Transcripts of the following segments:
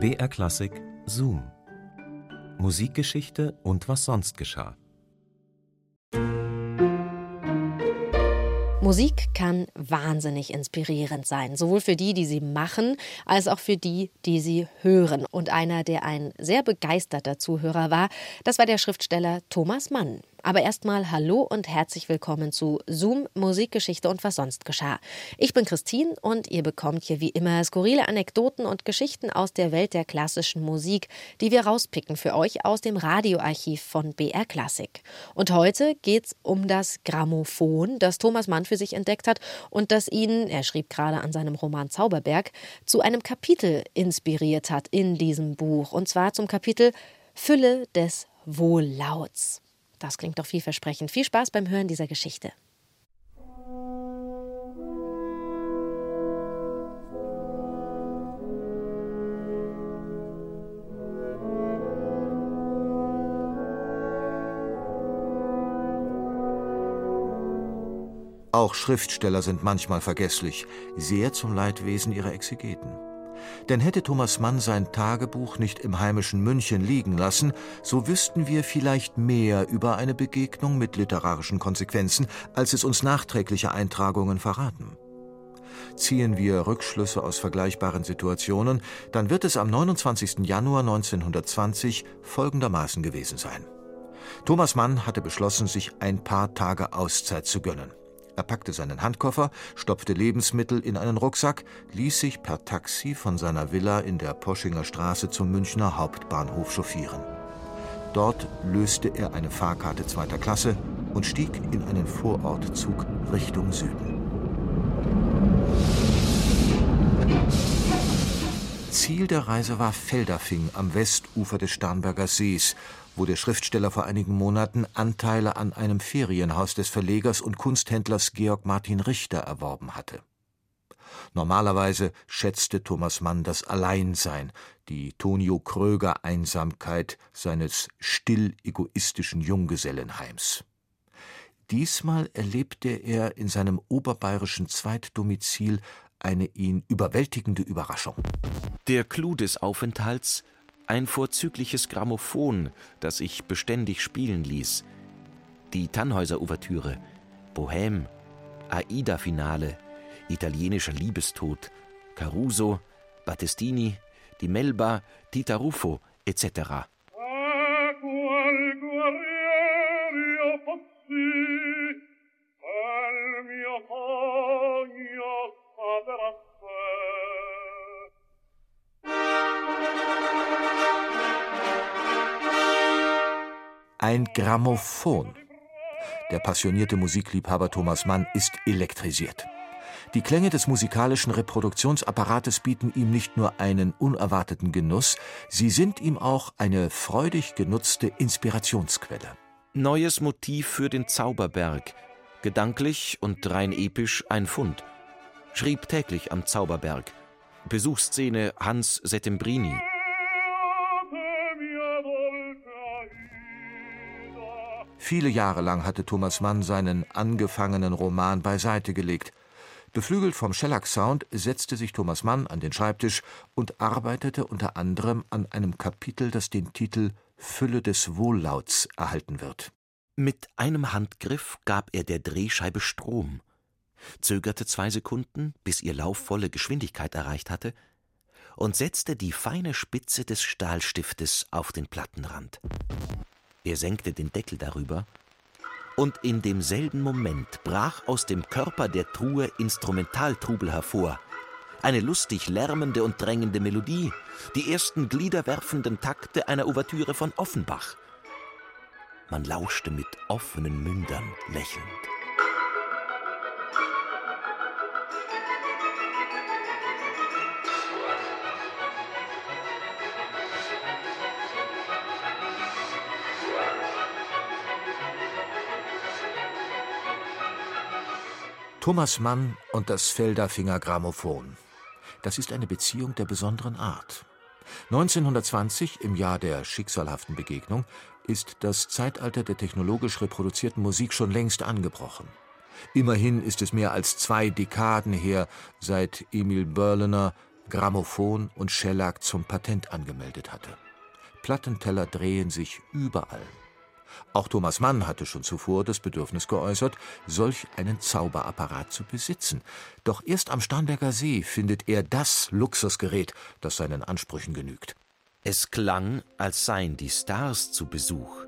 BR Klassik Zoom. Musikgeschichte und was sonst geschah. Musik kann wahnsinnig inspirierend sein, sowohl für die, die sie machen, als auch für die, die sie hören. Und einer, der ein sehr begeisterter Zuhörer war, das war der Schriftsteller Thomas Mann. Aber erstmal Hallo und herzlich willkommen zu Zoom Musikgeschichte und was sonst geschah. Ich bin Christine und ihr bekommt hier wie immer skurrile Anekdoten und Geschichten aus der Welt der klassischen Musik, die wir rauspicken für euch aus dem Radioarchiv von BR Classic. Und heute geht's um das Grammophon, das Thomas Mann für sich entdeckt hat und das ihn, er schrieb gerade an seinem Roman Zauberberg, zu einem Kapitel inspiriert hat in diesem Buch. Und zwar zum Kapitel Fülle des Wohllauts. Das klingt doch vielversprechend. Viel Spaß beim Hören dieser Geschichte. Auch Schriftsteller sind manchmal vergesslich, sehr zum Leidwesen ihrer Exegeten. Denn hätte Thomas Mann sein Tagebuch nicht im heimischen München liegen lassen, so wüssten wir vielleicht mehr über eine Begegnung mit literarischen Konsequenzen, als es uns nachträgliche Eintragungen verraten. Ziehen wir Rückschlüsse aus vergleichbaren Situationen, dann wird es am 29. Januar 1920 folgendermaßen gewesen sein. Thomas Mann hatte beschlossen, sich ein paar Tage Auszeit zu gönnen. Er packte seinen Handkoffer, stopfte Lebensmittel in einen Rucksack, ließ sich per Taxi von seiner Villa in der Poschinger Straße zum Münchner Hauptbahnhof chauffieren. Dort löste er eine Fahrkarte zweiter Klasse und stieg in einen Vorortzug Richtung Süden. Ziel der Reise war Feldafing am Westufer des Starnberger Sees, wo der Schriftsteller vor einigen Monaten Anteile an einem Ferienhaus des Verlegers und Kunsthändlers Georg Martin Richter erworben hatte. Normalerweise schätzte Thomas Mann das Alleinsein, die Tonio Kröger Einsamkeit seines still egoistischen Junggesellenheims. Diesmal erlebte er in seinem oberbayerischen Zweitdomizil eine ihn überwältigende Überraschung. Der Clou des Aufenthalts ein vorzügliches Grammophon, das ich beständig spielen ließ. Die Tannhäuser-Ouvertüre, Bohème, Aida-Finale, italienischer Liebestod, Caruso, Battistini, die Melba, Tita Ruffo etc. Ein Grammophon. Der passionierte Musikliebhaber Thomas Mann ist elektrisiert. Die Klänge des musikalischen Reproduktionsapparates bieten ihm nicht nur einen unerwarteten Genuss, sie sind ihm auch eine freudig genutzte Inspirationsquelle. Neues Motiv für den Zauberberg, gedanklich und rein episch ein Fund. Schrieb täglich am Zauberberg. Besuchsszene Hans Settembrini. Viele Jahre lang hatte Thomas Mann seinen angefangenen Roman beiseite gelegt. Beflügelt vom Shellac-Sound setzte sich Thomas Mann an den Schreibtisch und arbeitete unter anderem an einem Kapitel, das den Titel Fülle des Wohllauts erhalten wird. Mit einem Handgriff gab er der Drehscheibe Strom, zögerte zwei Sekunden, bis ihr Lauf volle Geschwindigkeit erreicht hatte, und setzte die feine Spitze des Stahlstiftes auf den Plattenrand. Er senkte den Deckel darüber, und in demselben Moment brach aus dem Körper der Truhe Instrumentaltrubel hervor. Eine lustig lärmende und drängende Melodie, die ersten gliederwerfenden Takte einer Ouvertüre von Offenbach. Man lauschte mit offenen Mündern lächelnd. Thomas Mann und das Felderfinger Grammophon. Das ist eine Beziehung der besonderen Art. 1920, im Jahr der schicksalhaften Begegnung, ist das Zeitalter der technologisch reproduzierten Musik schon längst angebrochen. Immerhin ist es mehr als zwei Dekaden her, seit Emil Berliner Grammophon und Schellack zum Patent angemeldet hatte. Plattenteller drehen sich überall. Auch Thomas Mann hatte schon zuvor das Bedürfnis geäußert, solch einen Zauberapparat zu besitzen. Doch erst am Starnberger See findet er das Luxusgerät, das seinen Ansprüchen genügt. Es klang, als seien die Stars zu Besuch.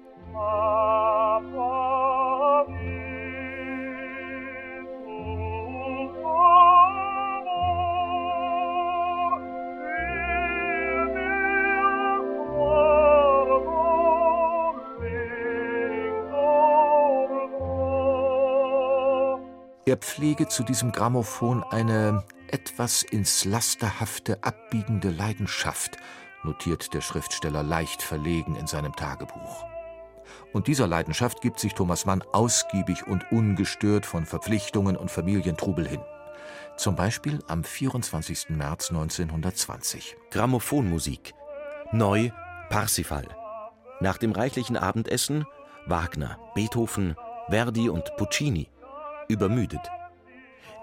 Er pflege zu diesem Grammophon eine etwas ins Lasterhafte abbiegende Leidenschaft, notiert der Schriftsteller leicht verlegen in seinem Tagebuch. Und dieser Leidenschaft gibt sich Thomas Mann ausgiebig und ungestört von Verpflichtungen und Familientrubel hin. Zum Beispiel am 24. März 1920. Grammophonmusik. Neu Parsifal. Nach dem reichlichen Abendessen Wagner, Beethoven, Verdi und Puccini übermüdet.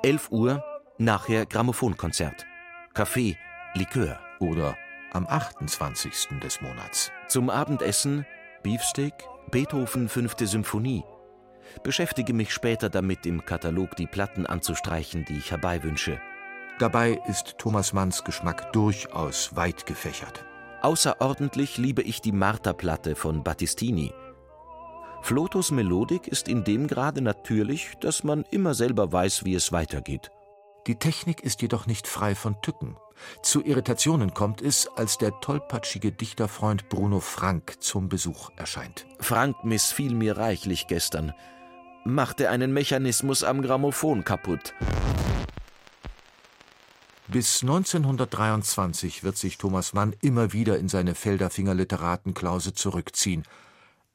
11 Uhr, nachher Grammophonkonzert. Kaffee, Likör. Oder am 28. des Monats. Zum Abendessen Beefsteak, Beethoven fünfte Symphonie. Beschäftige mich später damit, im Katalog die Platten anzustreichen, die ich herbeiwünsche. Dabei ist Thomas Manns Geschmack durchaus weit gefächert. Außerordentlich liebe ich die Marterplatte von Battistini. Flotos Melodik ist in dem Grade natürlich, dass man immer selber weiß, wie es weitergeht. Die Technik ist jedoch nicht frei von Tücken. Zu Irritationen kommt es, als der tollpatschige Dichterfreund Bruno Frank zum Besuch erscheint. Frank missfiel mir reichlich gestern. Machte einen Mechanismus am Grammophon kaputt. Bis 1923 wird sich Thomas Mann immer wieder in seine Felderfinger Literatenklause zurückziehen –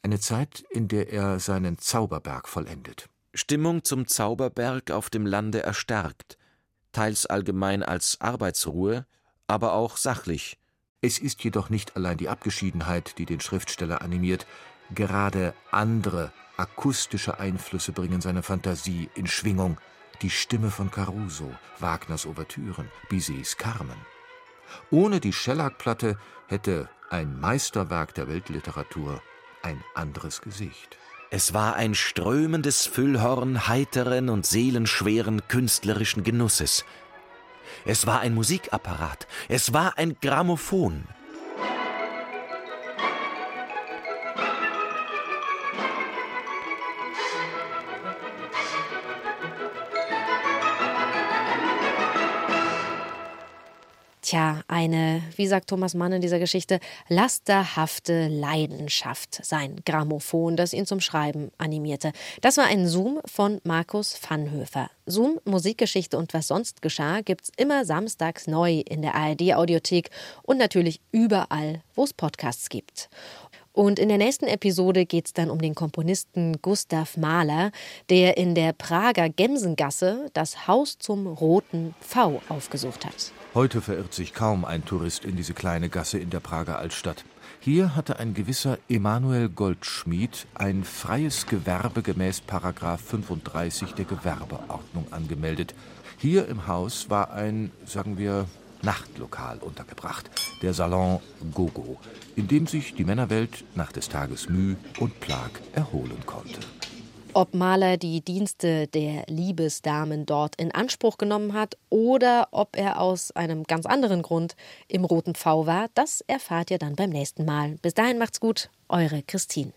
eine Zeit, in der er seinen Zauberberg vollendet. Stimmung zum Zauberberg auf dem Lande erstarkt, teils allgemein als Arbeitsruhe, aber auch sachlich. Es ist jedoch nicht allein die Abgeschiedenheit, die den Schriftsteller animiert, gerade andere akustische Einflüsse bringen seine Fantasie in Schwingung. Die Stimme von Caruso, Wagners Ouvertüren, Bizets Carmen. Ohne die Schellack-Platte hätte ein Meisterwerk der Weltliteratur ein anderes Gesicht. Es war ein strömendes Füllhorn heiteren und seelenschweren künstlerischen Genusses. Es war ein Musikapparat, es war ein Grammophon. Tja, eine, wie sagt Thomas Mann in dieser Geschichte, lasterhafte Leidenschaft, sein Grammophon, das ihn zum Schreiben animierte. Das war ein Zoom von Markus Vanhöfer. Zoom, Musikgeschichte und was sonst geschah, gibt's immer samstags neu in der ARD-Audiothek und natürlich überall, wo es Podcasts gibt. Und in der nächsten Episode geht es dann um den Komponisten Gustav Mahler, der in der Prager Gemsengasse das Haus zum Roten V aufgesucht hat. Heute verirrt sich kaum ein Tourist in diese kleine Gasse in der Prager Altstadt. Hier hatte ein gewisser Emanuel Goldschmied ein freies Gewerbe gemäß Paragraph 35 der Gewerbeordnung angemeldet. Hier im Haus war ein, sagen wir, Nachtlokal untergebracht, der Salon Gogo, in dem sich die Männerwelt nach des Tages Mühe und Plag erholen konnte. Ob Mahler die Dienste der Liebesdamen dort in Anspruch genommen hat oder ob er aus einem ganz anderen Grund im Roten V war, das erfahrt ihr dann beim nächsten Mal. Bis dahin macht's gut, eure Christine.